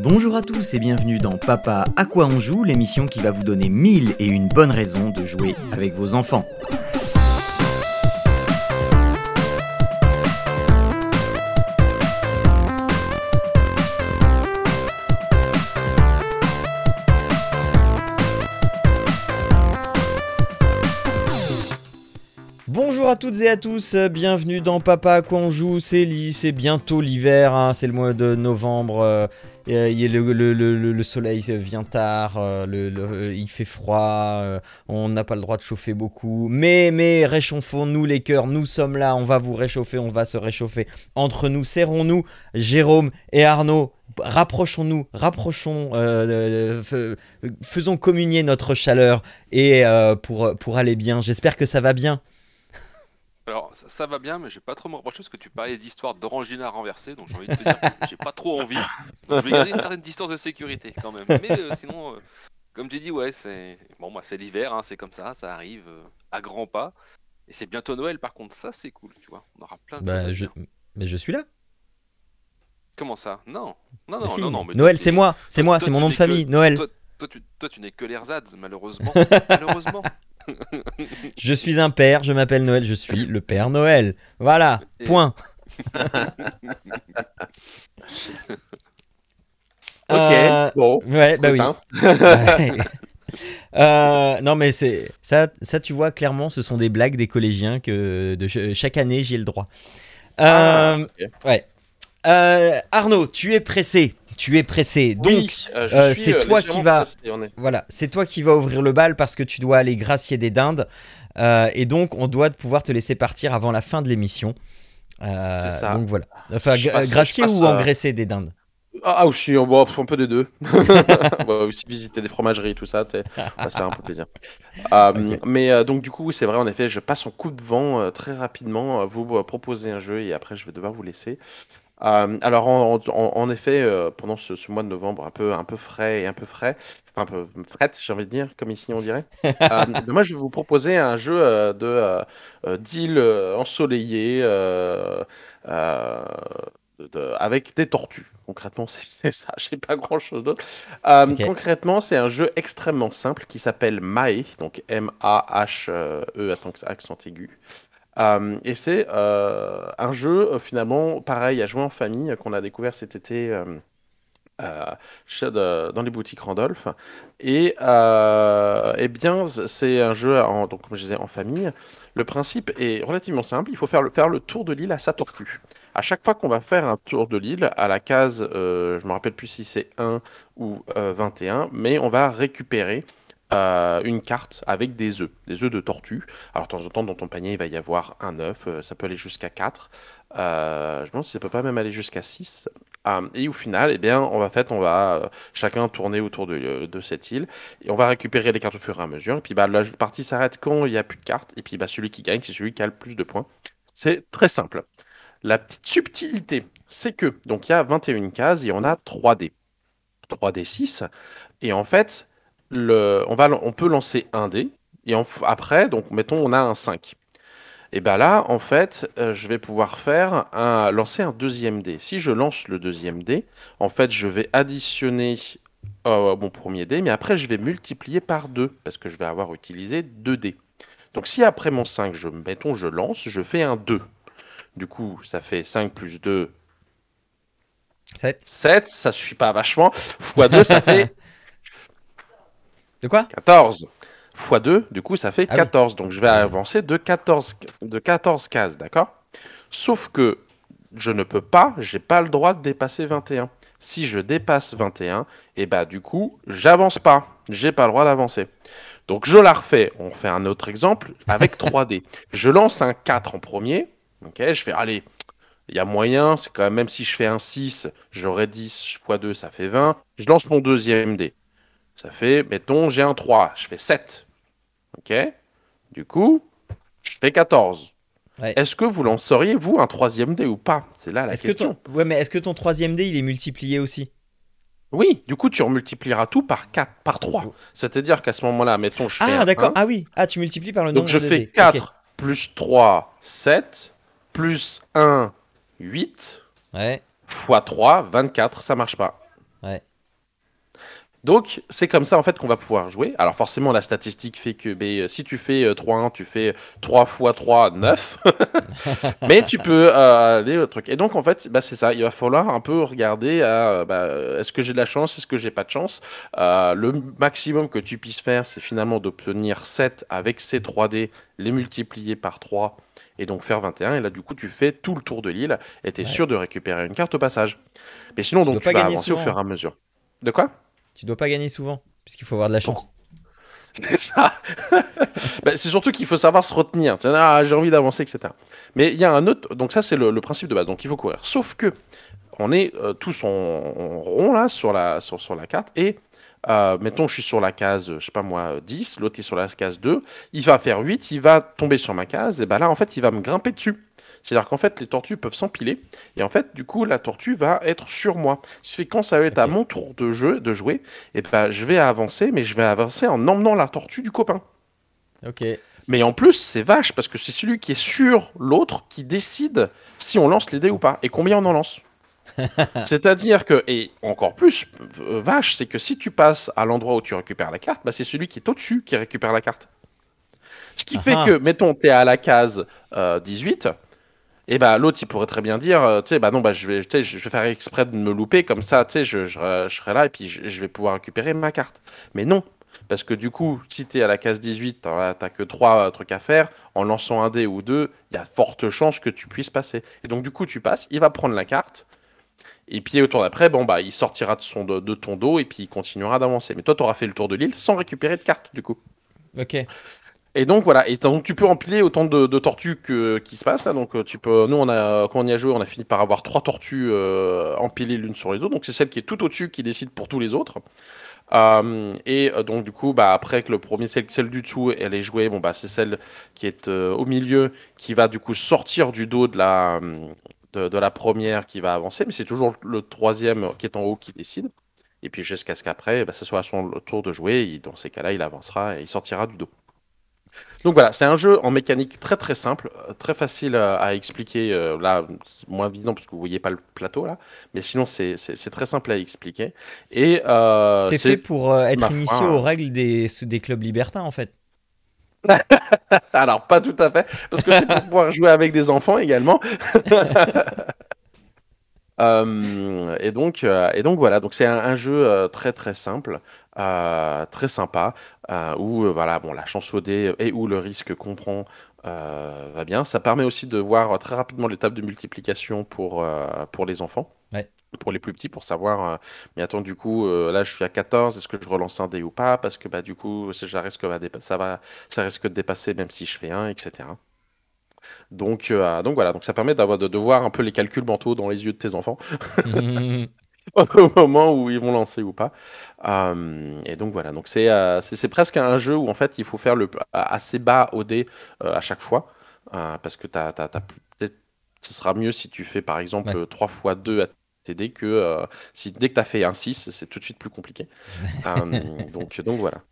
Bonjour à tous et bienvenue dans Papa à quoi on joue, l'émission qui va vous donner mille et une bonnes raisons de jouer avec vos enfants. Bonjour à toutes et à tous, bienvenue dans Papa à quoi on joue, c'est bientôt l'hiver, hein, c'est le mois de novembre, euh, et, il le, le- le- le soleil vient tard, euh, il fait froid, euh, on n'a pas le droit de chauffer beaucoup, mais, mais réchauffons-nous les cœurs, nous sommes là, on va vous réchauffer, on va se réchauffer. Entre nous, serrons-nous, Jérôme et Arnaud, rapprochons-nous, rapprochons, euh, euh, faisons communier notre chaleur et euh, pour aller bien, j'espère que ça va bien. Alors, ça, ça va bien, mais je vais pas trop me reprocher parce que tu parlais d'histoire d'orangina renversée, donc j'ai envie de te dire que j'ai pas trop envie. Donc je vais garder une certaine distance de sécurité quand même. Mais euh, sinon, euh, comme j'ai dit, ouais, c'est bon, moi c'est l'hiver, hein, c'est comme ça, ça arrive euh, à grands pas. Et c'est bientôt Noël, par contre, ça c'est cool, tu vois. On aura plein de choses Bah, je... dire. Mais je suis là. Comment ça? Non, non, non, Mais si, non, non. mais Noël, c'est tu- moi, c'est moi, c'est mon tu nom de que- famille, Noël. Toi, toi, tu, toi, tu n'es que l'ersatz, malheureusement. malheureusement. Je suis un père, je m'appelle Noël, je suis le Père Noël. Voilà, point. Ok, Euh, bon. Ouais, bah oui. Ouais. Euh, non mais c'est ça, ça tu vois clairement, ce sont des blagues des collégiens que de ch- chaque année j'ai le droit. Ah, Euh, ouais. Arnaud, tu es pressé, tu es pressé. Donc Oui, euh, euh, c'est euh, toi qui pressé, est- Voilà, c'est toi qui vas ouvrir le bal parce que tu dois aller gracier des dindes. Euh, et donc, on doit pouvoir te laisser partir avant la fin de l'émission. C'est ça. Donc voilà. Enfin, passe- gracier passe, ou engraisser des dindes Ah, ah, aussi, bon, un peu des deux. on va aussi visiter des fromageries, tout ça, ça va faire un peu plaisir. Euh. Mais euh, donc, du coup, c'est vrai, en effet, je passe en coup de vent euh, très rapidement. vous proposer un jeu et après, je vais devoir vous laisser. Euh, alors, en, en- en effet, euh, pendant ce, ce mois de novembre, un peu, un peu frais et un peu frais, enfin, un peu fret, j'ai envie de dire, comme ici on dirait. euh, ben, moi, je vais vous proposer un jeu de d'île ensoleillée de- avec des tortues. Concrètement, c'est ça. J'ai pas grand chose d'autre. Concrètement, c'est un jeu extrêmement simple qui s'appelle Mae, donc M-A-H-E, attends que ça accent aigu. Euh, et c'est euh, un jeu euh, finalement pareil à jouer en famille qu'on a découvert cet été dans les boutiques Randolph. Et eh bien, c'est un jeu en, donc, je disais, en famille. Le principe est relativement simple. Il faut faire le, faire le tour de l'île à sa tortue. À chaque fois qu'on va faire un tour de l'île, à la case, je me rappelle plus si c'est 1 ou euh, 21, mais on va récupérer euh, une carte avec des œufs, des œufs de tortue. Alors, de temps en temps, dans ton panier, il va y avoir un œuf, euh, ça peut aller jusqu'à 4. Euh, je me demande si ça peut pas même aller jusqu'à 6. Euh, et au final, eh bien, on va, fait, on va chacun tourner autour de, de cette île et on va récupérer les cartes au fur et à mesure. Et puis bah, la partie s'arrête quand il n'y a plus de cartes. Et puis bah, celui qui gagne, c'est celui qui a le plus de points. C'est très simple. La petite subtilité, c'est que donc il y a 21 cases et on a 3D. 3D6. Et en fait, le, on, va, on peut lancer un dé. Et après, donc mettons, on a un 5. Et bien là, en fait, euh, je vais pouvoir faire un, lancer un deuxième dé. Si je lance le deuxième dé, en fait, je vais additionner euh, mon premier dé, mais après, je vais multiplier par 2, parce que je vais avoir utilisé 2 dés. Donc si après mon 5, je, mettons, je lance, je fais un 2. Du coup, ça fait 5 plus 2, Sept. 7, ça suffit pas vachement. Fois 2, ça fait De quoi? 14. Fois 2, du coup, ça fait Ah oui. 14. Donc, je vais avancer de 14, de 14 cases, d'accord? Sauf que je ne peux pas, j'ai pas le droit de dépasser 21. Si je dépasse 21, et bah du coup, j'avance pas. J'ai pas le droit d'avancer. Donc, je la refais. On fait un autre exemple avec 3D. Je lance un 4 en premier. Ok, je fais, allez, il y a moyen, c'est quand même, même si je fais un 6, j'aurai 10 fois 2, ça fait 20. Je lance mon deuxième dé. Ça fait, mettons, j'ai un 3, je fais 7. Ok Du coup, je fais 14. Ouais. Est-ce que vous lanceriez, vous, un troisième dé ou pas? C'est là la Est-ce que question. ton... Ouais, mais est-ce que ton troisième dé il est multiplié aussi? Oui, du coup, tu remultiplieras tout par 4, par 3. C'est-à-dire qu'à ce moment-là, mettons, je fais Ah d'accord. 1. Ah oui. Ah tu multiplies par le nombre Donc, je de fais dés. 4 Ok. plus 3, 7, plus 1, 8, Ouais. fois 3, 24, ça marche pas. Donc, c'est comme ça en fait qu'on va pouvoir jouer. Alors, forcément, la statistique fait que ben, euh, si tu fais euh, 3-1, tu fais 3 x 3, 9. Mais tu peux euh, aller au truc. Et donc, en fait, bah, c'est ça. Il va falloir un peu regarder à, bah, est-ce que j'ai de la chance, est-ce que j'ai pas de chance? Euh, le maximum que tu puisses faire, c'est finalement d'obtenir 7 avec ces 3D, les multiplier par 3 et donc faire 21. Et là, du coup, tu fais tout le tour de l'île et tu es Ouais. sûr de récupérer une carte au passage. Mais sinon, Tu donc, tu vas avancer au fur et à mesure. De quoi? Tu dois pas gagner souvent, puisqu'il faut avoir de la chance. C'est ça. Ben, c'est surtout qu'il faut savoir se retenir. Ah, j'ai envie d'avancer, etc. Mais il y a un autre. Donc ça, c'est le, principe de base. Donc il faut courir. Sauf que on est euh, tous en, en rond là sur la sur, sur la carte et euh, mettons, je suis sur la case, je sais pas moi, 10, l'autre est sur la case 2, il va faire 8, il va tomber sur ma case, et ben là, en fait, il va me grimper dessus. C'est-à-dire qu'en fait, les tortues peuvent s'empiler, et en fait, du coup, la tortue va être sur moi. Ce qui fait que quand ça va être à mon tour de jeu, de jouer, et ben, je vais avancer, mais je vais avancer en emmenant la tortue du copain. Ok. Mais en plus, c'est vache, parce que c'est celui qui est sur l'autre qui décide si on lance les dés ou pas, et combien on en lance. C'est-à-dire que, et encore plus, euh, vache, c'est que si tu passes à l'endroit où tu récupères la carte, bah, c'est celui qui est au-dessus qui récupère la carte. Ce qui fait Ah. que, mettons, tu es à la case euh, 18, et bah l'autre il pourrait très bien dire, euh, tu sais, bah non, bah je vais, tu je vais faire exprès de me louper, comme ça, tu sais, je, je, serai là et puis je, vais pouvoir récupérer ma carte. Mais non, parce que du coup, si tu es à la case 18, t'as t'as que 3 trucs à faire, en lançant un dé ou deux, il y a forte chance que tu puisses passer. Et donc du coup, tu passes, il va prendre la carte, et puis au tour d'après, bon bah il sortira de, son, de, de ton dos et puis il continuera d'avancer. Mais toi, tu auras fait le tour de l'île sans récupérer de carte du coup. Ok. Et donc voilà, et donc tu peux empiler autant de, tortues que, qui se passent là. Donc euh, tu peux, nous on a, quand on y a joué, on a fini par avoir trois tortues euh, empilées l'une sur les autres. Donc c'est celle qui est tout au-dessus qui décide pour tous les autres. Euh, et donc du coup, bah après que le premier, celle, du dessous, elle est jouée, bon bah c'est celle qui est au milieu qui va du coup sortir du dos de la, de, la première qui va avancer, mais c'est toujours le troisième qui est en haut qui décide. Et puis jusqu'à ce qu'après, bah, ce soit à son tour de jouer. il- dans ces cas-là, il avancera et il sortira du dos. Donc voilà, c'est un jeu en mécanique très très simple, euh, très facile à, expliquer. euh, là, c'est moins évident parce que vous voyez pas le plateau là, mais sinon c'est très simple à expliquer. Et euh, c'est fait pour euh, être foi, initié hein. aux règles des, des clubs libertins, en fait. Alors, pas tout à fait, parce que c'est pour pouvoir jouer avec des enfants également. Euh, et, donc, euh, et donc voilà, donc c'est un, un jeu euh, très très simple, euh, très sympa, où voilà, bon, la chance au dé et où le risque qu'on prend va bien. Ça permet aussi de voir très rapidement l'étape de multiplication pour, pour les enfants. Ouais. Pour les plus petits, pour savoir, euh, mais attends, du coup, euh, là je suis à 14, est-ce que je relance un dé ou pas? Parce que bah, du coup, ça risque, va ça, va, ça risque de dépasser même si je fais un, etc. Donc, euh, donc voilà, donc ça permet d'avoir, de, de voir un peu les calculs mentaux dans les yeux de tes enfants au moment où ils vont lancer ou pas. Euh, et donc voilà, donc c'est euh, c'est c'est presque un jeu où en fait il faut faire le assez bas au dé euh, à chaque fois euh, parce que t'as, t'as, t'as- peut-être- ce sera mieux si tu fais par exemple Ouais. 3 fois 2 à dés que euh, si dès que tu as fait un 6, c'est tout de suite plus compliqué. Euh, donc, donc voilà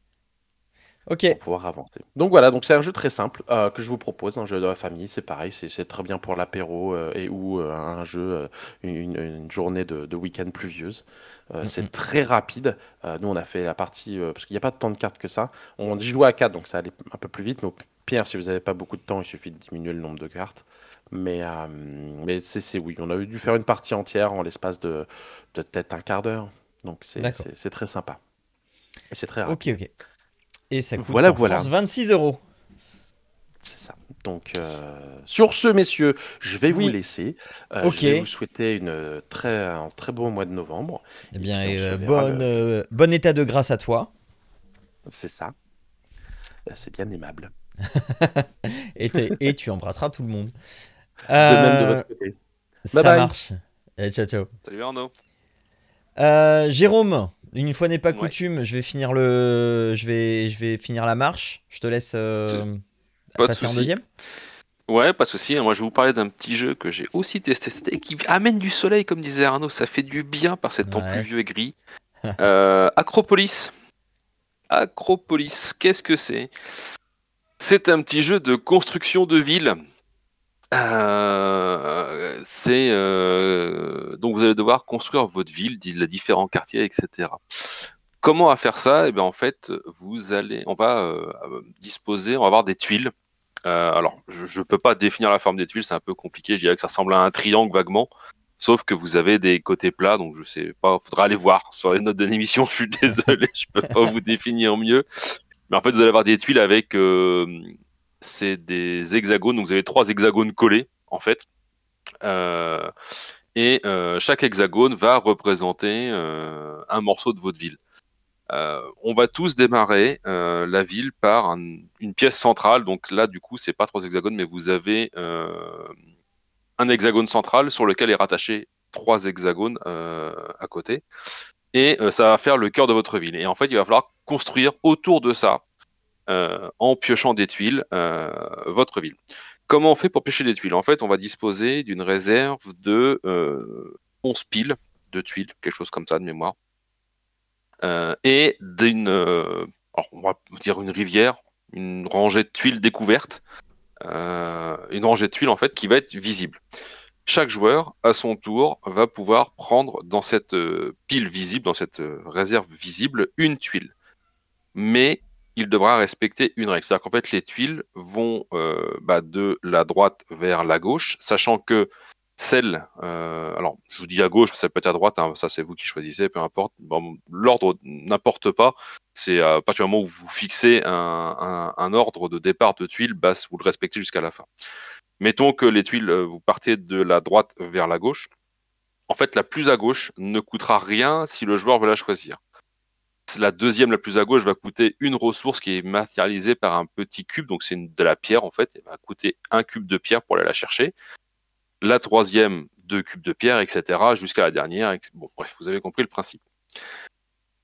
ok. pour pouvoir avancer. Donc voilà, donc c'est un jeu très simple euh, que je vous propose, un jeu de la famille, c'est pareil, c'est très bien pour l'apéro euh, et ou euh, un jeu, une, une journée de, de week-end pluvieuse. C'est très rapide. Nous on a fait la partie, parce qu'il n'y a pas tant de cartes que ça. On y jouait à 4, donc ça allait un peu plus vite, mais au pire, si vous n'avez pas beaucoup de temps, il suffit de diminuer le nombre de cartes. Mais, mais c'est oui, on a dû faire une partie entière en l'espace de, de peut-être un quart d'heure. Donc c'est très sympa. Et c'est très rapide. Ok, ok. Et ça coûte Voilà, en voilà. France 26 euros. C'est ça. Donc, euh, sur ce, messieurs, je vais Oui. vous laisser. Euh, Ok. Je vais vous souhaiter une très, un très beau mois de novembre. Eh bien, euh, bonne, le- euh, bon état de grâce à toi. C'est ça. Euh, C'est bien aimable. Et, et tu embrasseras tout le monde. De même de Euh, votre côté. ça Bye bye. marche. Ciao, ciao. Salut Arnaud. Euh, Jérôme, une fois n'est pas Ouais. coutume, je vais finir le, je vais, je vais finir la marche. Je te laisse euh, Pas de passer en deuxième. Ouais, pas de souci. Moi, je vais vous parler d'un petit jeu que j'ai aussi testé et qui amène du soleil, comme disait Arnaud. Ça fait du bien par ces temps Ouais. pluvieux et gris. Euh, Acropolis. Acropolis, qu'est-ce que c'est? C'est un petit jeu de construction de ville. Euh, c'est euh, donc vous allez devoir construire votre ville, les différents quartiers, etc. comment faire ça? Eh bien, en fait, vous allez, on va disposer, on va avoir des tuiles. alors, je ne peux pas définir la forme des tuiles, c'est un peu compliqué. Je dirais que ça ressemble à un triangle vaguement. Sauf que vous avez des côtés plats, donc je sais pas, faudra aller voir sur les notes de l'émission. Je suis désolé, je peux pas vous définir mieux. Mais en fait, vous allez avoir des tuiles avec, euh, c'est des hexagones. Donc vous avez trois hexagones collés, en fait. Euh, et euh, chaque hexagone va représenter un morceau de votre ville. on va tous démarrer la ville par une pièce centrale. Donc là, du coup, c'est pas trois hexagones, mais vous avez un hexagone central sur lequel est rattaché trois hexagones euh, à côté. Et euh, ça va faire le cœur de votre ville. Et en fait, il va falloir construire autour de ça, euh, en piochant des tuiles, votre ville. Comment on fait pour piocher des tuiles? En fait, on va disposer d'une réserve de 11 piles de tuiles, quelque chose comme ça de mémoire. et d'une, on va dire une rivière, une rangée de tuiles découvertes euh, une rangée de tuiles en fait qui va être visible. Chaque joueur, à son tour, va pouvoir prendre dans cette euh, pile visible, dans cette euh, réserve visible, une tuile. Mais il devra respecter une règle. C'est-à-dire qu'en fait, les tuiles vont bah, de la droite vers la gauche, sachant que celle, alors je vous dis à gauche, ça peut être à droite, hein, ça c'est vous qui choisissez, peu importe. L'ordre n'importe pas. C'est à partir du moment où vous fixez un, ordre de départ de tuiles, bah, vous le respectez jusqu'à la fin. Mettons que les tuiles, euh, vous partez de la droite vers la gauche. En fait, la plus à gauche ne coûtera rien si le joueur veut la choisir. La deuxième, la plus à gauche, va coûter une ressource qui est matérialisée par un petit cube, donc c'est de la pierre en fait. Elle va coûter un cube de pierre pour aller la chercher. La troisième, deux cubes de pierre, etc. jusqu'à la dernière. Bref, vous avez compris le principe.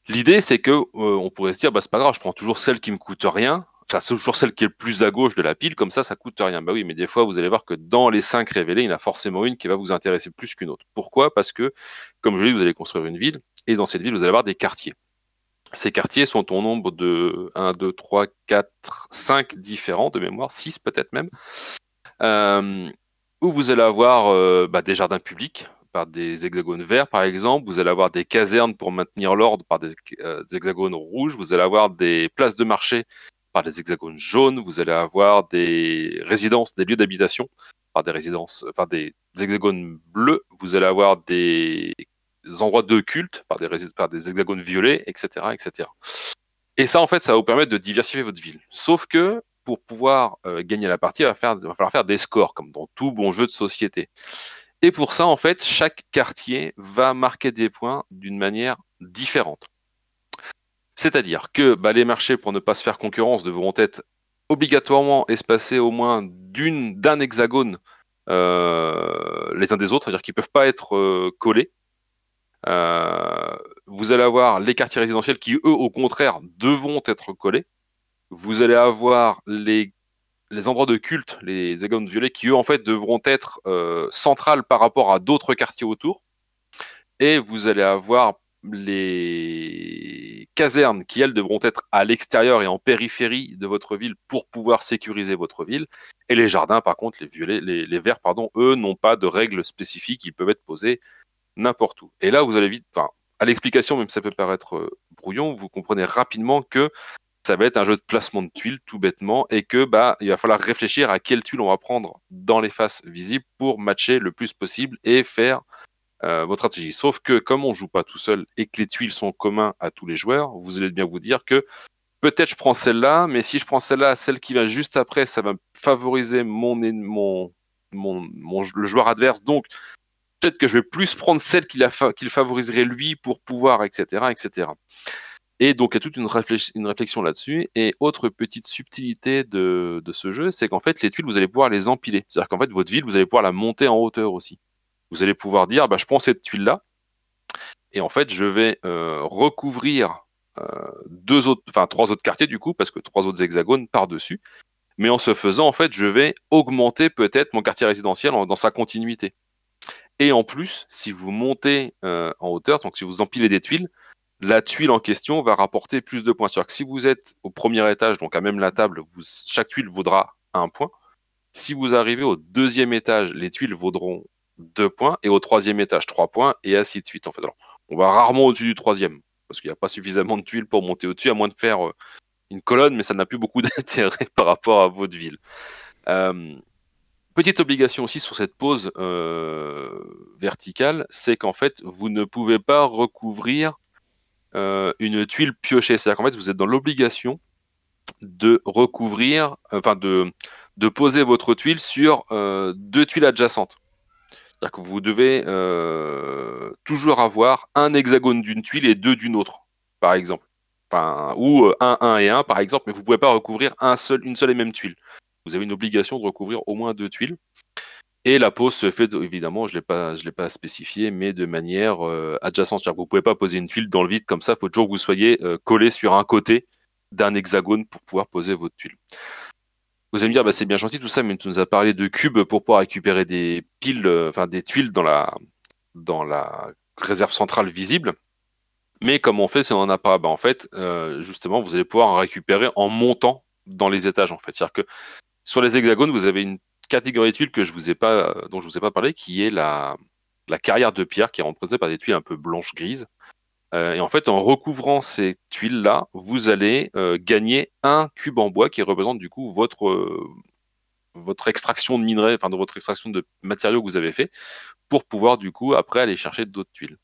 L'idée, c'est que euh, on pourrait se dire, bah, c'est pas grave, je prends toujours celle qui me coûte rien. Enfin, c'est toujours celle qui est le plus à gauche de la pile, comme ça, ça coûte rien. Bah oui, mais des fois, vous allez voir que dans les cinq révélés, il y en a forcément une qui va vous intéresser plus qu'une autre. Pourquoi? Parce que, comme je l'ai dit, vous allez construire une ville, et dans cette ville, vous allez avoir des quartiers. Ces quartiers sont au nombre de 1, 2, 3, 4, 5 différents de mémoire, 6 peut-être même, euh, où vous allez avoir euh, bah, des jardins publics, par des hexagones verts, par exemple. Vous allez avoir des casernes pour maintenir l'ordre par des, euh, hexagones rouges. Vous allez avoir des places de marché par des hexagones jaunes. Vous allez avoir des résidences, des lieux d'habitation par des résidences, enfin des, hexagones bleus. Vous allez avoir des, endroits de culte par des, par des hexagones violets, etc., etc. Et ça, en fait, ça va vous permettre de diversifier votre ville. Sauf que pour pouvoir euh, gagner la partie, il va, falloir faire des scores, comme dans tout bon jeu de société. Et pour ça, en fait, chaque quartier va marquer des points d'une manière différente. C'est-à-dire que bah, les marchés, pour ne pas se faire concurrence, devront être obligatoirement espacés au moins d'un hexagone euh, les uns des autres, c'est-à-dire qu'ils ne peuvent pas être euh, collés. Euh, vous allez avoir les quartiers résidentiels qui, eux, au contraire, devront être collés. Vous allez avoir les les endroits de culte, les hexagones violets, qui eux en fait devront être euh, centrales par rapport à d'autres quartiers autour. Et vous allez avoir les casernes qui elles devront être à l'extérieur et en périphérie de votre ville pour pouvoir sécuriser votre ville. Et les jardins, par contre, les violets, les, verts, pardon, eux n'ont pas de règles spécifiques, ils peuvent être posés n'importe où. Et là, vous allez vite, enfin, à l'explication, même si ça peut paraître euh, brouillon, vous comprenez rapidement que ça va être un jeu de placement de tuiles tout bêtement et que bah il va falloir réfléchir à quelle tuile on va prendre dans les faces visibles pour matcher le plus possible et faire euh, votre stratégie. Sauf que comme on joue pas tout seul et que les tuiles sont communs à tous les joueurs, vous allez bien vous dire que peut-être je prends celle-là, mais si je prends celle-là, celle qui va juste après, ça va favoriser mon mon mon, le joueur adverse. Donc peut-être que je vais plus prendre celle qu'il favoriserait lui pour pouvoir, etc., etc. Et donc, il y a toute une, réflexion là-dessus. Et autre petite subtilité de, ce jeu, c'est qu'en fait, les tuiles, vous allez pouvoir les empiler. C'est-à-dire qu'en fait, votre ville, vous allez pouvoir la monter en hauteur aussi. Vous allez pouvoir dire, bah, je prends cette tuile-là, et en fait, je vais euh, recouvrir euh, deux autres, trois autres quartiers du coup, parce que trois autres hexagones par-dessus. Mais en ce faisant, en fait, je vais augmenter peut-être mon quartier résidentiel dans sa continuité. Et en plus, si vous montez euh, en hauteur, donc si vous empilez des tuiles, la tuile en question va rapporter plus de points. C'est-à-dire que si vous êtes au premier étage, donc à même la table, chaque tuile vaudra un point. Si vous arrivez au deuxième étage, les tuiles vaudront deux points, et au troisième étage, trois points, et ainsi de suite. On va rarement au-dessus du troisième. parce qu'il n'y a pas suffisamment de tuiles pour monter au-dessus, à moins de faire euh, une colonne, mais ça n'a plus beaucoup d'intérêt par rapport à votre ville. Euh, petite obligation aussi sur cette pose verticale, c'est qu'en fait, vous ne pouvez pas recouvrir une tuile piochée. C'est-à-dire qu'en fait, vous êtes dans l'obligation de recouvrir, enfin de, poser votre tuile sur deux tuiles adjacentes. C'est-à-dire que vous devez euh, toujours avoir un hexagone d'une tuile et deux d'une autre, par exemple. Enfin, ou euh, un, un et un, par exemple, mais vous ne pouvez pas recouvrir une seule et même tuile. Vous avez une obligation de recouvrir au moins deux tuiles. Et la pose se fait, évidemment, je ne l'ai pas spécifié, mais de manière euh, adjacente. Vous ne pouvez pas poser une tuile dans le vide comme ça. Il faut toujours que vous soyez collé sur un côté d'un hexagone pour pouvoir poser votre tuile. Vous allez me dire, bah, c'est bien gentil tout ça, mais tu nous as parlé de cubes pour pouvoir récupérer des piles, euh, enfin des tuiles dans la, dans la réserve centrale visible. Mais comme on fait si on n'en a pas bah, En fait, euh, justement, vous allez pouvoir en récupérer en montant dans les étages. En fait. C'est-à-dire que sur les hexagones, vous avez une catégorie de tuiles que je vous ne vous ai pas parlé, qui est la, carrière de pierre, qui est représentée par des tuiles un peu blanches-grises. Euh, et en fait, en recouvrant ces tuiles-là, vous allez euh, gagner un cube en bois qui représente du coup votre, euh, votre extraction de minerais, enfin de votre extraction de matériaux que vous avez fait, pour pouvoir du coup après aller chercher d'autres tuiles.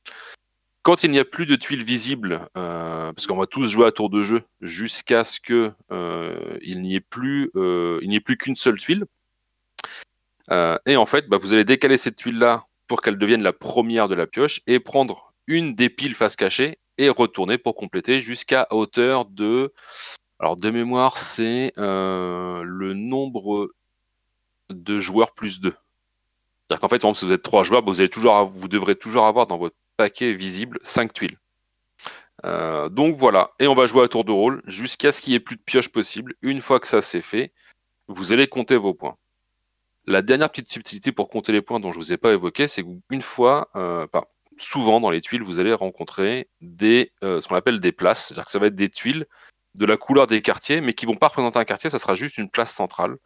Quand il n'y a plus de tuiles visibles, parce qu'on va tous jouer à tour de jeu jusqu'à ce que il n'y ait plus, il n'y ait plus qu'une seule tuile. et en fait, bah, vous allez décaler cette tuile-là pour qu'elle devienne la première de la pioche et prendre une des piles face cachée et retourner pour compléter jusqu'à hauteur de. Alors de mémoire, c'est euh, le nombre de joueurs plus 2. C'est-à-dire qu'en fait, si vous êtes 3 joueurs, vous, allez toujours, vous devrez toujours avoir dans votre paquet visible 5 tuiles. Euh, donc voilà, et on va jouer à tour de rôle jusqu'à ce qu'il n'y ait plus de pioches possible. Une fois que ça c'est fait, vous allez compter vos points. La dernière petite subtilité pour compter les points dont je ne vous ai pas évoqué, c'est qu'une fois, euh, souvent dans les tuiles, vous allez rencontrer des, euh, ce qu'on appelle des places. C'est-à-dire que ça va être des tuiles de la couleur des quartiers, mais qui vont pas représenter un quartier, ça sera juste une place centrale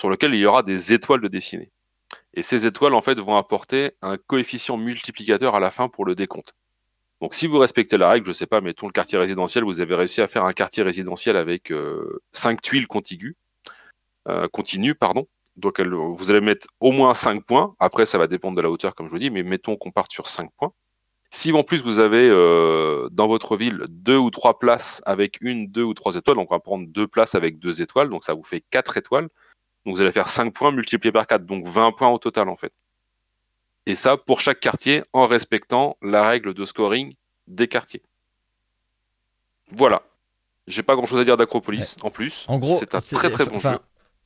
sur laquelle il y aura des étoiles de dessinées. Et ces étoiles, en fait, vont apporter un coefficient multiplicateur à la fin pour le décompte. Donc si vous respectez la règle, je sais pas, mettons le quartier résidentiel, vous avez réussi à faire un quartier résidentiel avec 5 euh, tuiles contiguës, euh, continues, pardon. Donc vous allez mettre au moins 5 points. Après, ça va dépendre de la hauteur, comme je vous dis, mais mettons qu'on parte sur 5 points. Si en plus vous avez euh, dans votre ville deux ou trois places avec une, deux ou trois étoiles, donc on va prendre deux places avec deux étoiles, donc ça vous fait 4 étoiles. Donc vous allez faire 5 points multipliés par 4, donc 20 points au total en fait. Et ça pour chaque quartier en respectant la règle de scoring des quartiers. Voilà. J'ai pas grand chose à dire d'Acropolis en plus. En gros, c'est un très très bon jeu.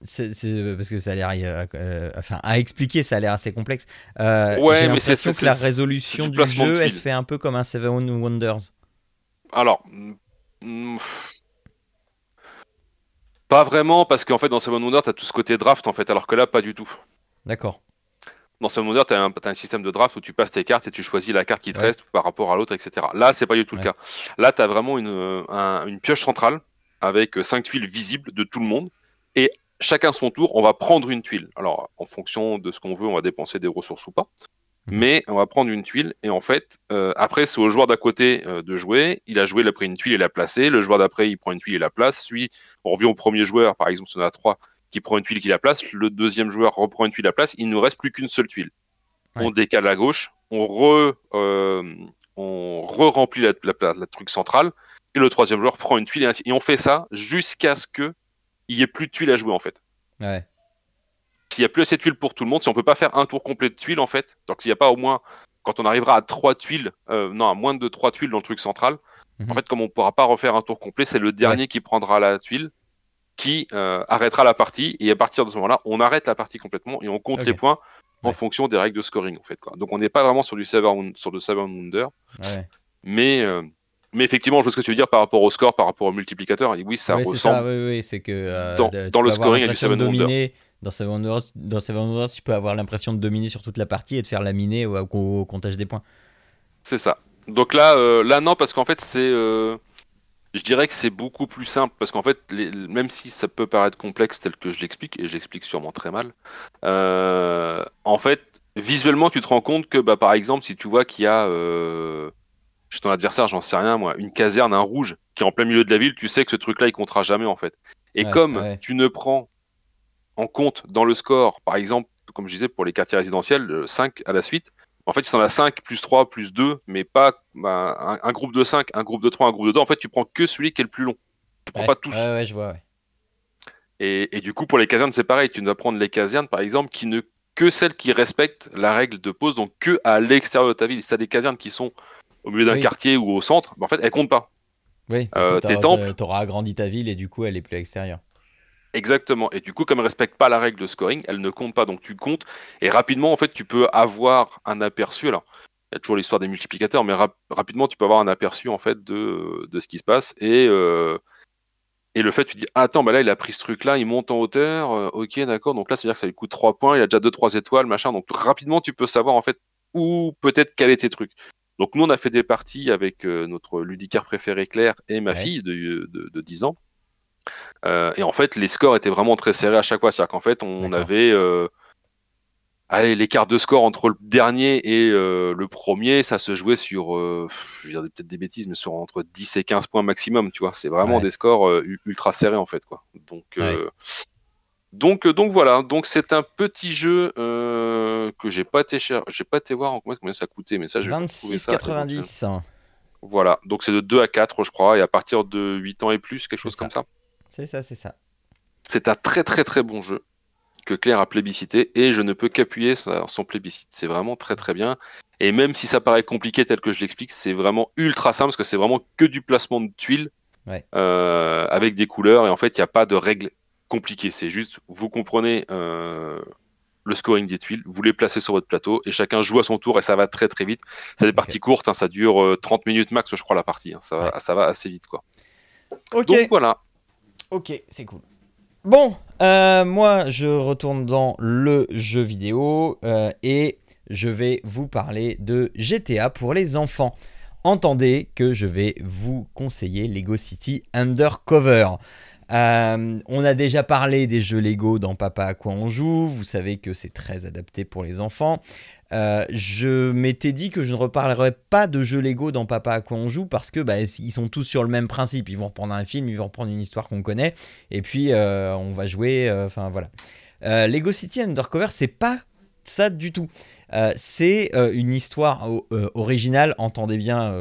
C'est parce que ça a l'air, euh, euh, enfin, à expliquer, ça a l'air assez complexe. Euh, ouais, mais c'est que la résolution du, jeu, elle se fait un peu comme un Seven Wonders. Alors, mm, mm, pas vraiment, parce qu'en fait, dans Seven Wonders, t'as tout ce côté draft, en fait, alors que là, pas du tout. D'accord. Dans Seven Wonders, t'as un, as un système de draft où tu passes tes cartes et tu choisis la carte qui te reste par rapport à l'autre, etc. Là, c'est pas du tout le cas. Là, t'as vraiment une, une pioche centrale avec cinq tuiles visibles de tout le monde. Et chacun son tour, on va prendre une tuile. Alors, en fonction de ce qu'on veut, on va dépenser des ressources ou pas. Mais on va prendre une tuile et en fait, euh, après, c'est au joueur d'à côté euh, de jouer. Il a joué, il a pris une tuile et l'a placée. Le joueur d'après, il prend une tuile et la place. Puis, on revient au premier joueur, par exemple, si on a trois, qui prend une tuile qui la place. Le deuxième joueur reprend une tuile à la place. Il ne nous reste plus qu'une seule tuile. On décale à gauche, on re, euh, on re remplit la, la, truc central. Et le troisième joueur prend une tuile et ainsi. Et on fait ça jusqu'à ce que il n'y ait plus de tuiles à jouer en fait. Ouais. S'il n'y a plus assez de tuiles pour tout le monde, si on peut pas faire un tour complet de tuiles en fait, donc s'il n'y a pas au moins, quand on arrivera à trois tuiles, euh, non, à moins de trois tuiles dans le truc central, mhm. en fait, comme on ne pourra pas refaire un tour complet, c'est le dernier qui prendra la tuile qui euh, arrêtera la partie et à partir de ce moment-là, on arrête la partie complètement et on compte les points en fonction des règles de scoring en fait. Quoi. Donc on n'est pas vraiment sur du Seven, sur le Seven Wonder, mais euh, mais effectivement, je vois ce que tu veux dire par rapport au score, par rapport au multiplicateur. oui, ça ressemble. Ça, oui, oui, c'est que euh, dans, le scoring, il y a du Seven Wonders. Dans Seven Wonders, dans Seven Wonders, tu peux avoir l'impression de dominer sur toute la partie et de faire laminer au, au, comptage des points. C'est ça. Donc là, euh, là non, parce qu'en fait, c'est. Euh, je dirais que c'est beaucoup plus simple parce qu'en fait, même si ça peut paraître complexe tel que je l'explique, et j'explique sûrement très mal, en fait, visuellement, tu te rends compte que, bah, par exemple, si tu vois qu'il y a chez ton adversaire, j'en sais rien moi, une caserne, un rouge qui est en plein milieu de la ville, tu sais que ce truc-là il comptera jamais en fait. Et Ouais, comme ouais. tu ne prends en compte dans le score, par exemple, comme je disais pour les quartiers résidentiels, euh, 5 à la suite, en fait, si t'en as 5 plus 3 plus 2, mais pas bah, un, un groupe de 5, un groupe de 3, un groupe de 2, en fait, tu prends que celui qui est le plus long. Tu prends Ouais, pas tous. Ouais, ouais, je vois. Et, et du coup, pour les casernes, c'est pareil. Tu dois prendre les casernes, par exemple, qui ne que celles qui respectent la règle de pause, donc que à l'extérieur de ta ville. Si tu as des casernes qui sont au milieu d'un Oui. quartier ou au centre, bah, en fait, elles comptent pas. Oui, parce Euh, que tes t'auras- agrandi ta ville et du coup, elle est plus à l'extérieur. Exactement. Et du coup, comme elles respectent pas la règle de scoring, elles ne comptent pas. Donc tu comptes. Et rapidement, en fait, tu peux avoir un aperçu. Alors, il y a toujours l'histoire des multiplicateurs, mais rap- rapidement, tu peux avoir un aperçu en fait de, de ce qui se passe. Et, euh, et le fait, tu dis, attends, bah là, il a pris ce truc-là, il monte en hauteur. euh, ok, d'accord. Donc là, ça veut dire que ça lui coûte 3 points. Il a déjà 2-3 étoiles, machin. Donc rapidement, tu peux savoir en fait où peut-être quel est tes trucs. Donc nous, on a fait des parties avec euh, notre ludicaire préféré Claire et ma Ouais. fille de, de, de 10 ans. Euh, et en fait, les scores étaient vraiment très serrés à chaque fois. C'est-à-dire qu'en fait, on avait euh, allez, l'écart de score entre le dernier et euh, le premier, ça se jouait sur, euh, je vais dire peut-être des bêtises, mais sur entre 10 et 15 points maximum. Tu vois, c'est vraiment Ouais. des scores ultra serrés en fait. Quoi. Donc, donc, donc voilà. Donc c'est un petit jeu que j'ai pas été cher, j'ai pas été voir en combien ça coûtait, mais ça, je vais retrouver ça. éventuellement. 26,90. Voilà. Donc c'est de 2 à 4, je crois, et à partir de 8 ans et plus, quelque chose comme ça. C'est ça, c'est ça. C'est un très très très bon jeu que Claire a plébiscité et je ne peux qu'appuyer sur son plébiscite. C'est vraiment très très bien. Et même si ça paraît compliqué tel que je l'explique, c'est vraiment ultra simple parce que c'est vraiment que du placement de tuiles Ouais. euh, avec des couleurs et en fait il n'y a pas de règles compliquées. C'est juste vous comprenez euh, le scoring des tuiles, vous les placez sur votre plateau et chacun joue à son tour et ça va très très vite. C'est des parties courtes, hein, ça dure euh, 30 minutes max je crois la partie. hein. Ça, va, ça va assez vite quoi. Ok, Donc voilà. Ok, c'est cool. Bon, euh, moi je retourne dans le jeu vidéo euh, et je vais vous parler de GTA pour les enfants. Entendez que je vais vous conseiller Lego City Undercover. Euh, on a déjà parlé des jeux Lego dans Papa à quoi on joue. Vous savez que c'est très adapté pour les enfants. Euh, je m'étais dit que je ne reparlerais pas de jeux Lego dans Papa à quoi on joue parce que bah, ils sont tous sur le même principe. Ils vont reprendre un film, ils vont reprendre une histoire qu'on connaît et puis euh, on va jouer. euh, Enfin voilà. Lego City Undercover, c'est pas ça du tout. C'est une histoire originale, entendez bien,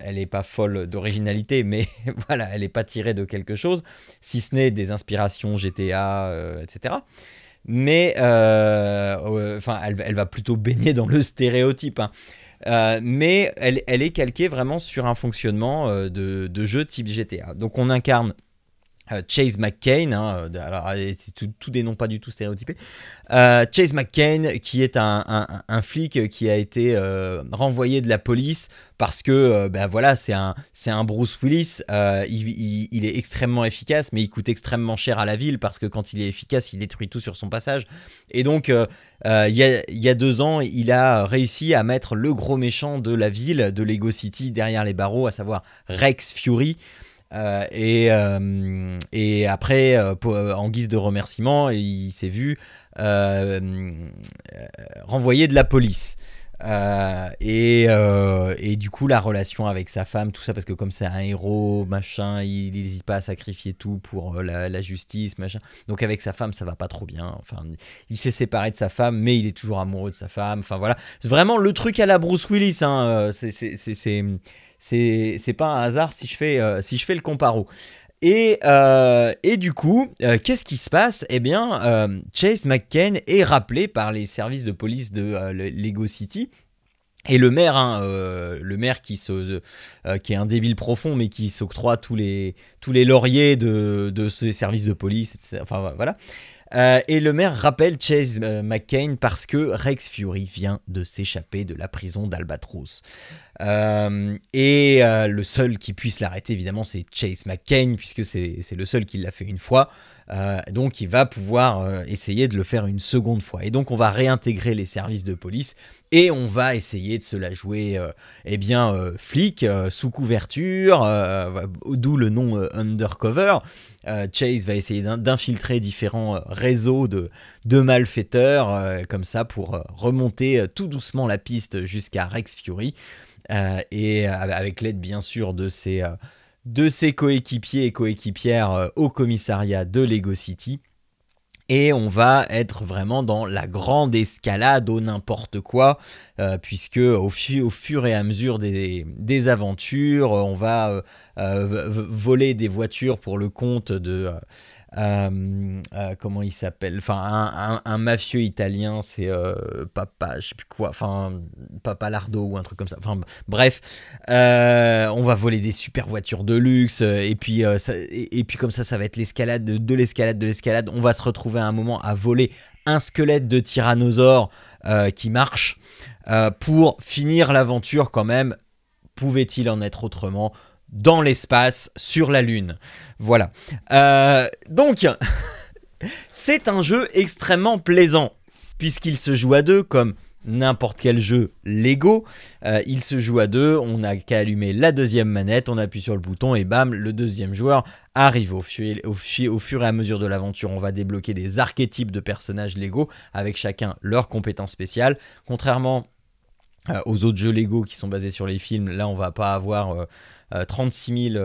elle n'est pas folle d'originalité, mais voilà, elle n'est pas tirée de quelque chose, si ce n'est des inspirations GTA, etc. Mais euh, euh, enfin, elle, va plutôt baigner dans le stéréotype. hein. Euh, mais elle, est calquée vraiment sur un fonctionnement de, de jeu type GTA. Donc on incarne Chase McCain, hein, euh, alors euh, tout, des noms pas du tout stéréotypés. Euh, Chase McCain, qui est un, un- flic qui a été euh, renvoyé de la police parce que euh, ben voilà, c'est un, c'est un Bruce Willis. euh, il, il- est extrêmement efficace, mais il coûte extrêmement cher à la ville parce que quand il est efficace, il détruit tout sur son passage. Et donc, euh, euh, il y, a, il y a deux ans, il a réussi à mettre le gros méchant de la ville, de Lego City, derrière les barreaux, à savoir Rex Fury. Euh, et, euh, et après, euh, en guise de remerciement, il s'est vu renvoyé de la police. Et, et du coup, la relation avec sa femme, tout ça, parce que comme c'est un héros, machin, il n'hésite pas à sacrifier tout pour la, justice, machin. Donc avec sa femme, ça va pas trop bien. Enfin, il s'est séparé de sa femme, mais il est toujours amoureux de sa femme. Enfin voilà, c'est vraiment le truc à la Bruce Willis. Hein. c'est- c'est- c'est- pas un hasard si je fais, euh, si je fais le comparo. Et, euh, et du coup, euh, qu'est-ce qui se passe? Eh bien, Chase McCain est rappelé par les services de police de le- Lego City. Et le maire, hein, le maire qui, se, qui est un débile profond, mais qui s'octroie tous les, tous les lauriers de, de ces services de police, etc. Enfin voilà. Et le maire rappelle Chase McCain parce que Rex Fury vient de s'échapper de la prison d'Albatros. Euh, et euh, le seul qui puisse l'arrêter, évidemment, c'est Chase McCain, puisque c'est le seul qui l'a fait une fois. Euh, donc il va pouvoir essayer de le faire une seconde fois. Et donc on va réintégrer les services de police et on va essayer de se la jouer, eh bien, flic, sous couverture, d'où le nom Undercover. Chase va essayer d'in- d'infiltrer différents réseaux de, de malfaiteurs, comme ça, pour remonter tout doucement la piste jusqu'à Rex Fury. Et avec l'aide bien sûr de ses, ses coéquipiers et coéquipières au commissariat de Lego City. Et on va être vraiment dans la grande escalade au n'importe quoi, puisque au, fur et à mesure des, des aventures, on va voler des voitures pour le compte de, euh, euh, comment il s'appelle Enfin, un, mafieux italien, c'est euh, Papa, je sais plus quoi, enfin, Papa Lardo ou un truc comme ça. Enfin, bref, on va voler des super voitures de luxe, et puis, et, puis comme ça, ça va être l'escalade, de, l'escalade, de l'escalade. On va se retrouver à un moment à voler un squelette de tyrannosaure qui marche pour finir l'aventure quand même. Pouvait-il en être autrement dans l'espace, sur la Lune? Voilà. Euh, donc, c'est un jeu extrêmement plaisant, puisqu'il se joue à deux comme n'importe quel jeu Lego. Euh, il se joue à deux, on n'a qu'à allumer la deuxième manette, on appuie sur le bouton et bam, le deuxième joueur arrive. Au, fur, et à mesure de l'aventure, on va débloquer des archétypes de personnages Lego, avec chacun leurs compétences spéciales. Contrairement euh, aux autres jeux Lego qui sont basés sur les films, là on va pas avoir... 36 000,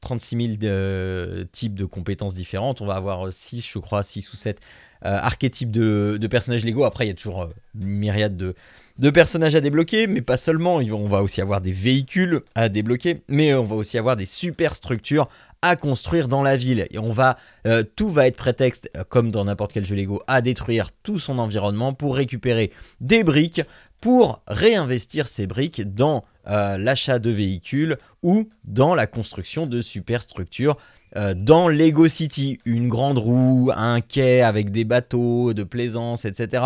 36 000 types de compétences différentes. On va avoir 6, je crois, 6 ou 7 euh, archétypes de, personnages Lego. Après, il y a toujours euh, une myriade de, personnages à débloquer, mais pas seulement. On va aussi avoir des véhicules à débloquer, mais on va aussi avoir des super structures à construire dans la ville. Et on va, euh, tout va être prétexte, comme dans n'importe quel jeu Lego, à détruire tout son environnement pour récupérer des briques, pour réinvestir ces briques dans euh, l'achat de véhicules ou dans la construction de superstructures euh, dans Lego City, une grande roue, un quai avec des bateaux de plaisance, etc.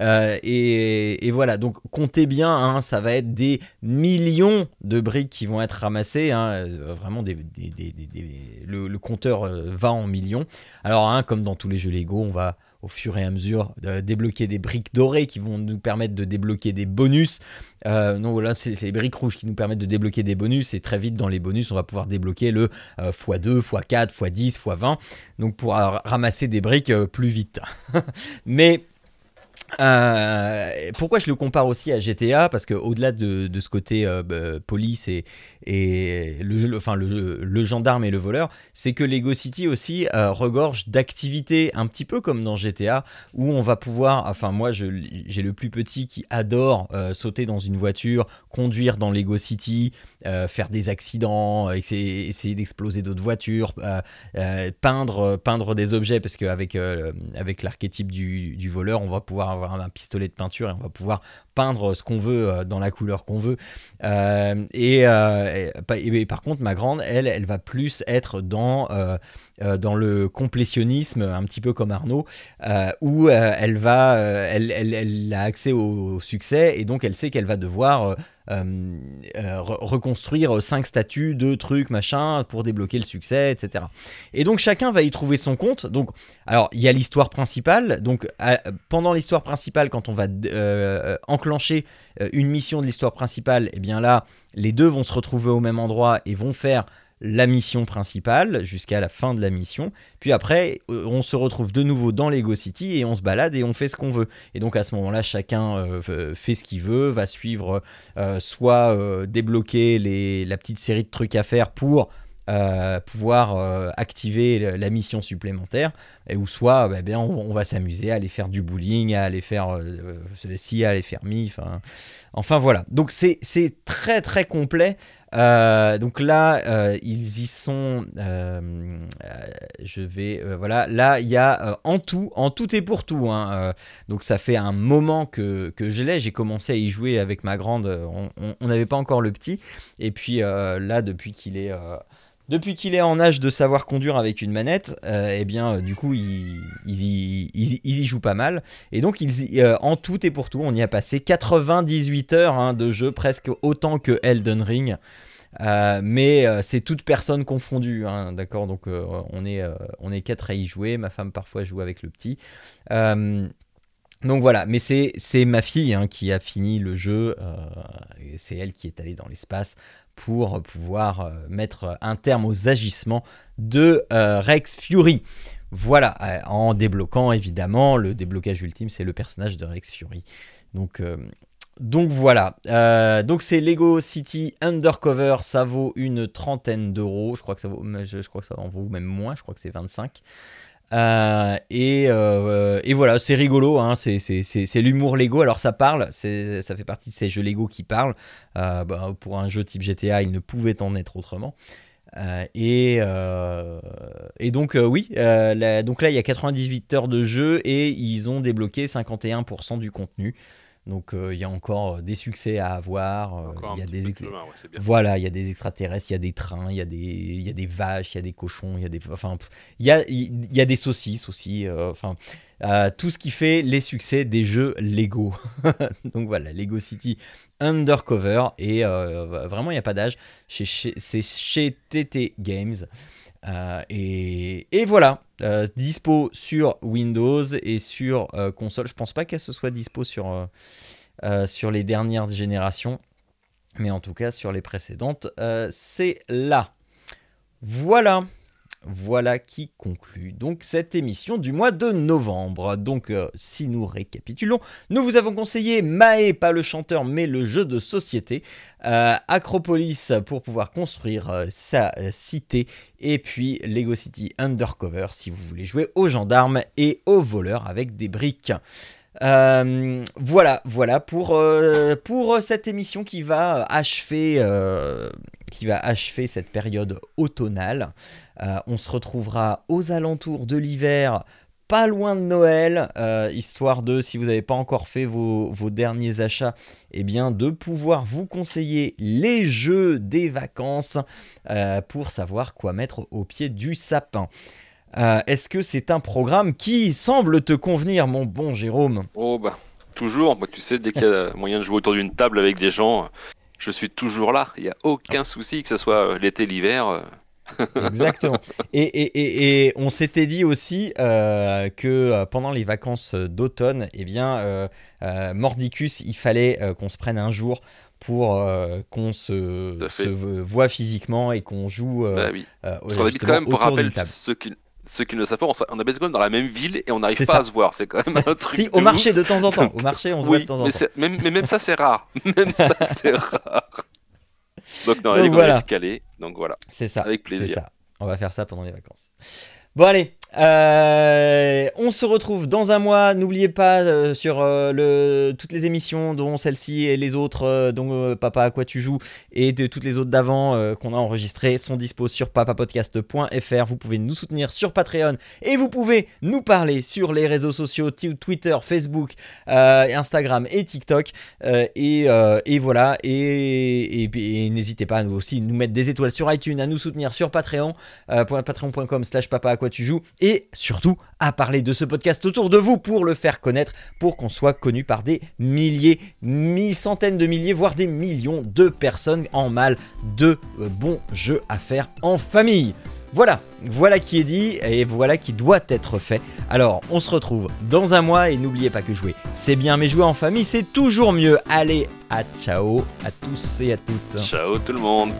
Euh, et, voilà, donc comptez bien, hein, ça va être des millions de briques qui vont être ramassées. Hein, vraiment, le, compteur va en millions. Alors, hein, comme dans tous les jeux Lego, on va au fur et à mesure débloquer des briques dorées qui vont nous permettre de débloquer des bonus. Euh, non, là, c'est les briques rouges qui nous permettent de débloquer des bonus. Et très vite, dans les bonus, on va pouvoir débloquer le x2, x4, x10, x20. Donc, pour ramasser des briques euh, plus vite. Mais euh, pourquoi je le compare aussi à GTA Parce que au-delà de, ce côté euh, bah, police et, le, gendarme et le voleur, c'est que Lego City aussi euh, regorge d'activités un petit peu comme dans GTA où on va pouvoir, enfin moi j'ai le plus petit qui adore sauter dans une voiture, conduire dans Lego City, faire des accidents, essayer, essayer d'exploser d'autres voitures, peindre, peindre des objets parce qu'avec avec l'archétype du, du voleur, on va pouvoir un pistolet de peinture et on va pouvoir peindre ce qu'on veut euh, dans la couleur qu'on veut. Euh, euh, et, par contre, ma grande, elle, elle va plus être dans, dans le complétionnisme, un petit peu comme Arnaud, où elle va, elle, elle, a accès au, succès et donc elle sait qu'elle va devoir reconstruire cinq statues de trucs, machin, pour débloquer le succès, etc. Et donc chacun va y trouver son compte. Donc, alors il y a l'histoire principale. Donc pendant l'histoire principale, quand on va euh, une mission de l'histoire principale, et eh bien là, les deux vont se retrouver au même endroit et vont faire la mission principale jusqu'à la fin de la mission. Puis après, euh, on se retrouve de nouveau dans Lego City et on se balade et on fait ce qu'on veut. Et donc à ce moment-là, chacun euh, fait ce qu'il veut, va suivre soit débloquer les, la petite série de trucs à faire pour euh, pouvoir euh, activer la mission supplémentaire, et ou soit bah, bien, on, va s'amuser à aller faire du bowling, à aller faire euh, ci, à aller faire mi, enfin, enfin voilà. Donc c'est très très complet. Donc là, ils y sont. je vais. voilà. Là, il y a en tout, en tout et pour tout. Hein, donc ça fait un moment que, que je l'ai. J'ai commencé à y jouer avec ma grande. On n'avait pas encore le petit. Et puis là, depuis qu'il est depuis qu'il est en âge de savoir conduire avec une manette, euh, eh bien, euh, du coup, il, y joue pas mal. Et donc, euh, en tout et pour tout, on y a passé 98 heures hein, de jeu, presque autant que Elden Ring. Mais c'est toute personne confondue, hein, d'accord? Donc on est on est quatre à y jouer. Ma femme parfois joue avec le petit. donc voilà, mais c'est ma fille hein, qui a fini le jeu. c'est elle qui est allée dans l'espace pour pouvoir euh, mettre un terme aux agissements de euh, Rex Fury. Voilà, euh, en débloquant évidemment, le déblocage ultime, c'est le personnage de Rex Fury. Donc donc voilà, euh, donc c'est Lego City Undercover, ça vaut une trentaine d'euros, je crois que ça vaut, je, crois que ça en vaut même moins, je crois que c'est 25. Euh, et, euh, et, voilà, c'est rigolo, hein, c'est l'humour Lego. Alors ça parle, ça fait partie de ces jeux Lego qui parlent. Euh, bah, pour un jeu type GTA, il ne pouvait en être autrement. et, et, donc oui, donc là il y a 98 heures de jeu et ils ont débloqué 51% du contenu. Donc il y a encore des succès à avoir. il y a des voilà, il y a des extraterrestres, il y a des trains, il y a des, y a des vaches, il y a des cochons, il y a des, enfin, il y a, y a des saucisses aussi. enfin, tout ce qui fait les succès des jeux Lego. Donc voilà, Lego City Undercover et vraiment il n'y a pas d'âge. C'est chez TT Games. Euh, et, voilà, euh, dispo sur Windows et sur euh, console. Je pense pas qu'elle se soit dispo sur, sur les dernières générations, mais en tout cas sur les précédentes, c'est là. Voilà. Voilà qui conclut donc cette émission du mois de novembre. Donc euh, si nous récapitulons, nous vous avons conseillé Mae, pas le chanteur mais le jeu de société, euh, Acropolis pour pouvoir construire euh, sa cité et puis Lego City Undercover si vous voulez jouer aux gendarmes et aux voleurs avec des briques. Euh, voilà, voilà pour, euh, pour cette émission qui va achever, euh, cette période automnale. on se retrouvera aux alentours de l'hiver, pas loin de Noël, histoire de, si vous n'avez pas encore fait vos, vos, derniers achats, eh bien de pouvoir vous conseiller les jeux des vacances pour savoir quoi mettre au pied du sapin. Euh, est-ce que c'est un programme qui semble te convenir, mon bon Jérôme? Oh bah toujours. tu sais, dès qu'il y a moyen de jouer autour d'une table avec des gens, je suis toujours là. Il n'y a aucun souci que ce soit euh, l'été, l'hiver. Euh. Exactement. Et, on s'était dit aussi que pendant les vacances d'automne, eh bien, Mordicus, il fallait qu'on se prenne un jour pour qu'on se, voit physiquement et qu'on joue. Bah oui. Parce qu'on habite quand même, pour rappel, ceux qui, ceux qui ne le savent pas, on, habite quand même dans la même ville et on n'arrive pas à se voir. C'est quand même un truc. si, au marché de temps en temps. Au marché, on se voit de temps en temps. mais même ça, c'est rare. Même ça, c'est rare. Donc, non, Donc, voilà. Donc voilà. C'est ça. Avec plaisir. Ça. On va faire ça pendant les vacances. Bon allez, euh, on se retrouve dans un mois. N'oubliez pas euh, sur euh, toutes les émissions, dont celle-ci et les autres, dont Papa à quoi tu joues, et de toutes les autres d'avant qu'on a enregistrées, sont dispo sur papapodcast.fr. Vous pouvez nous soutenir sur Patreon et vous pouvez nous parler sur les réseaux sociaux Twitter, Facebook, Instagram et TikTok. Et, voilà. Et, n'hésitez pas à nous aussi nous mettre des étoiles sur iTunes, à nous soutenir sur Patreon, patreon.com/slash papa quoi tu joues et surtout à parler de ce podcast autour de vous pour le faire connaître, pour qu'on soit connu par des milliers, mi centaines de milliers, voire des millions de personnes en mal de euh, bons jeux à faire en famille. Voilà, voilà qui est dit et voilà qui doit être fait. Alors, on se retrouve dans un mois et n'oubliez pas que jouer, c'est bien, mais jouer en famille, c'est toujours mieux. Allez, à ciao à tous et à toutes. Ciao tout le monde.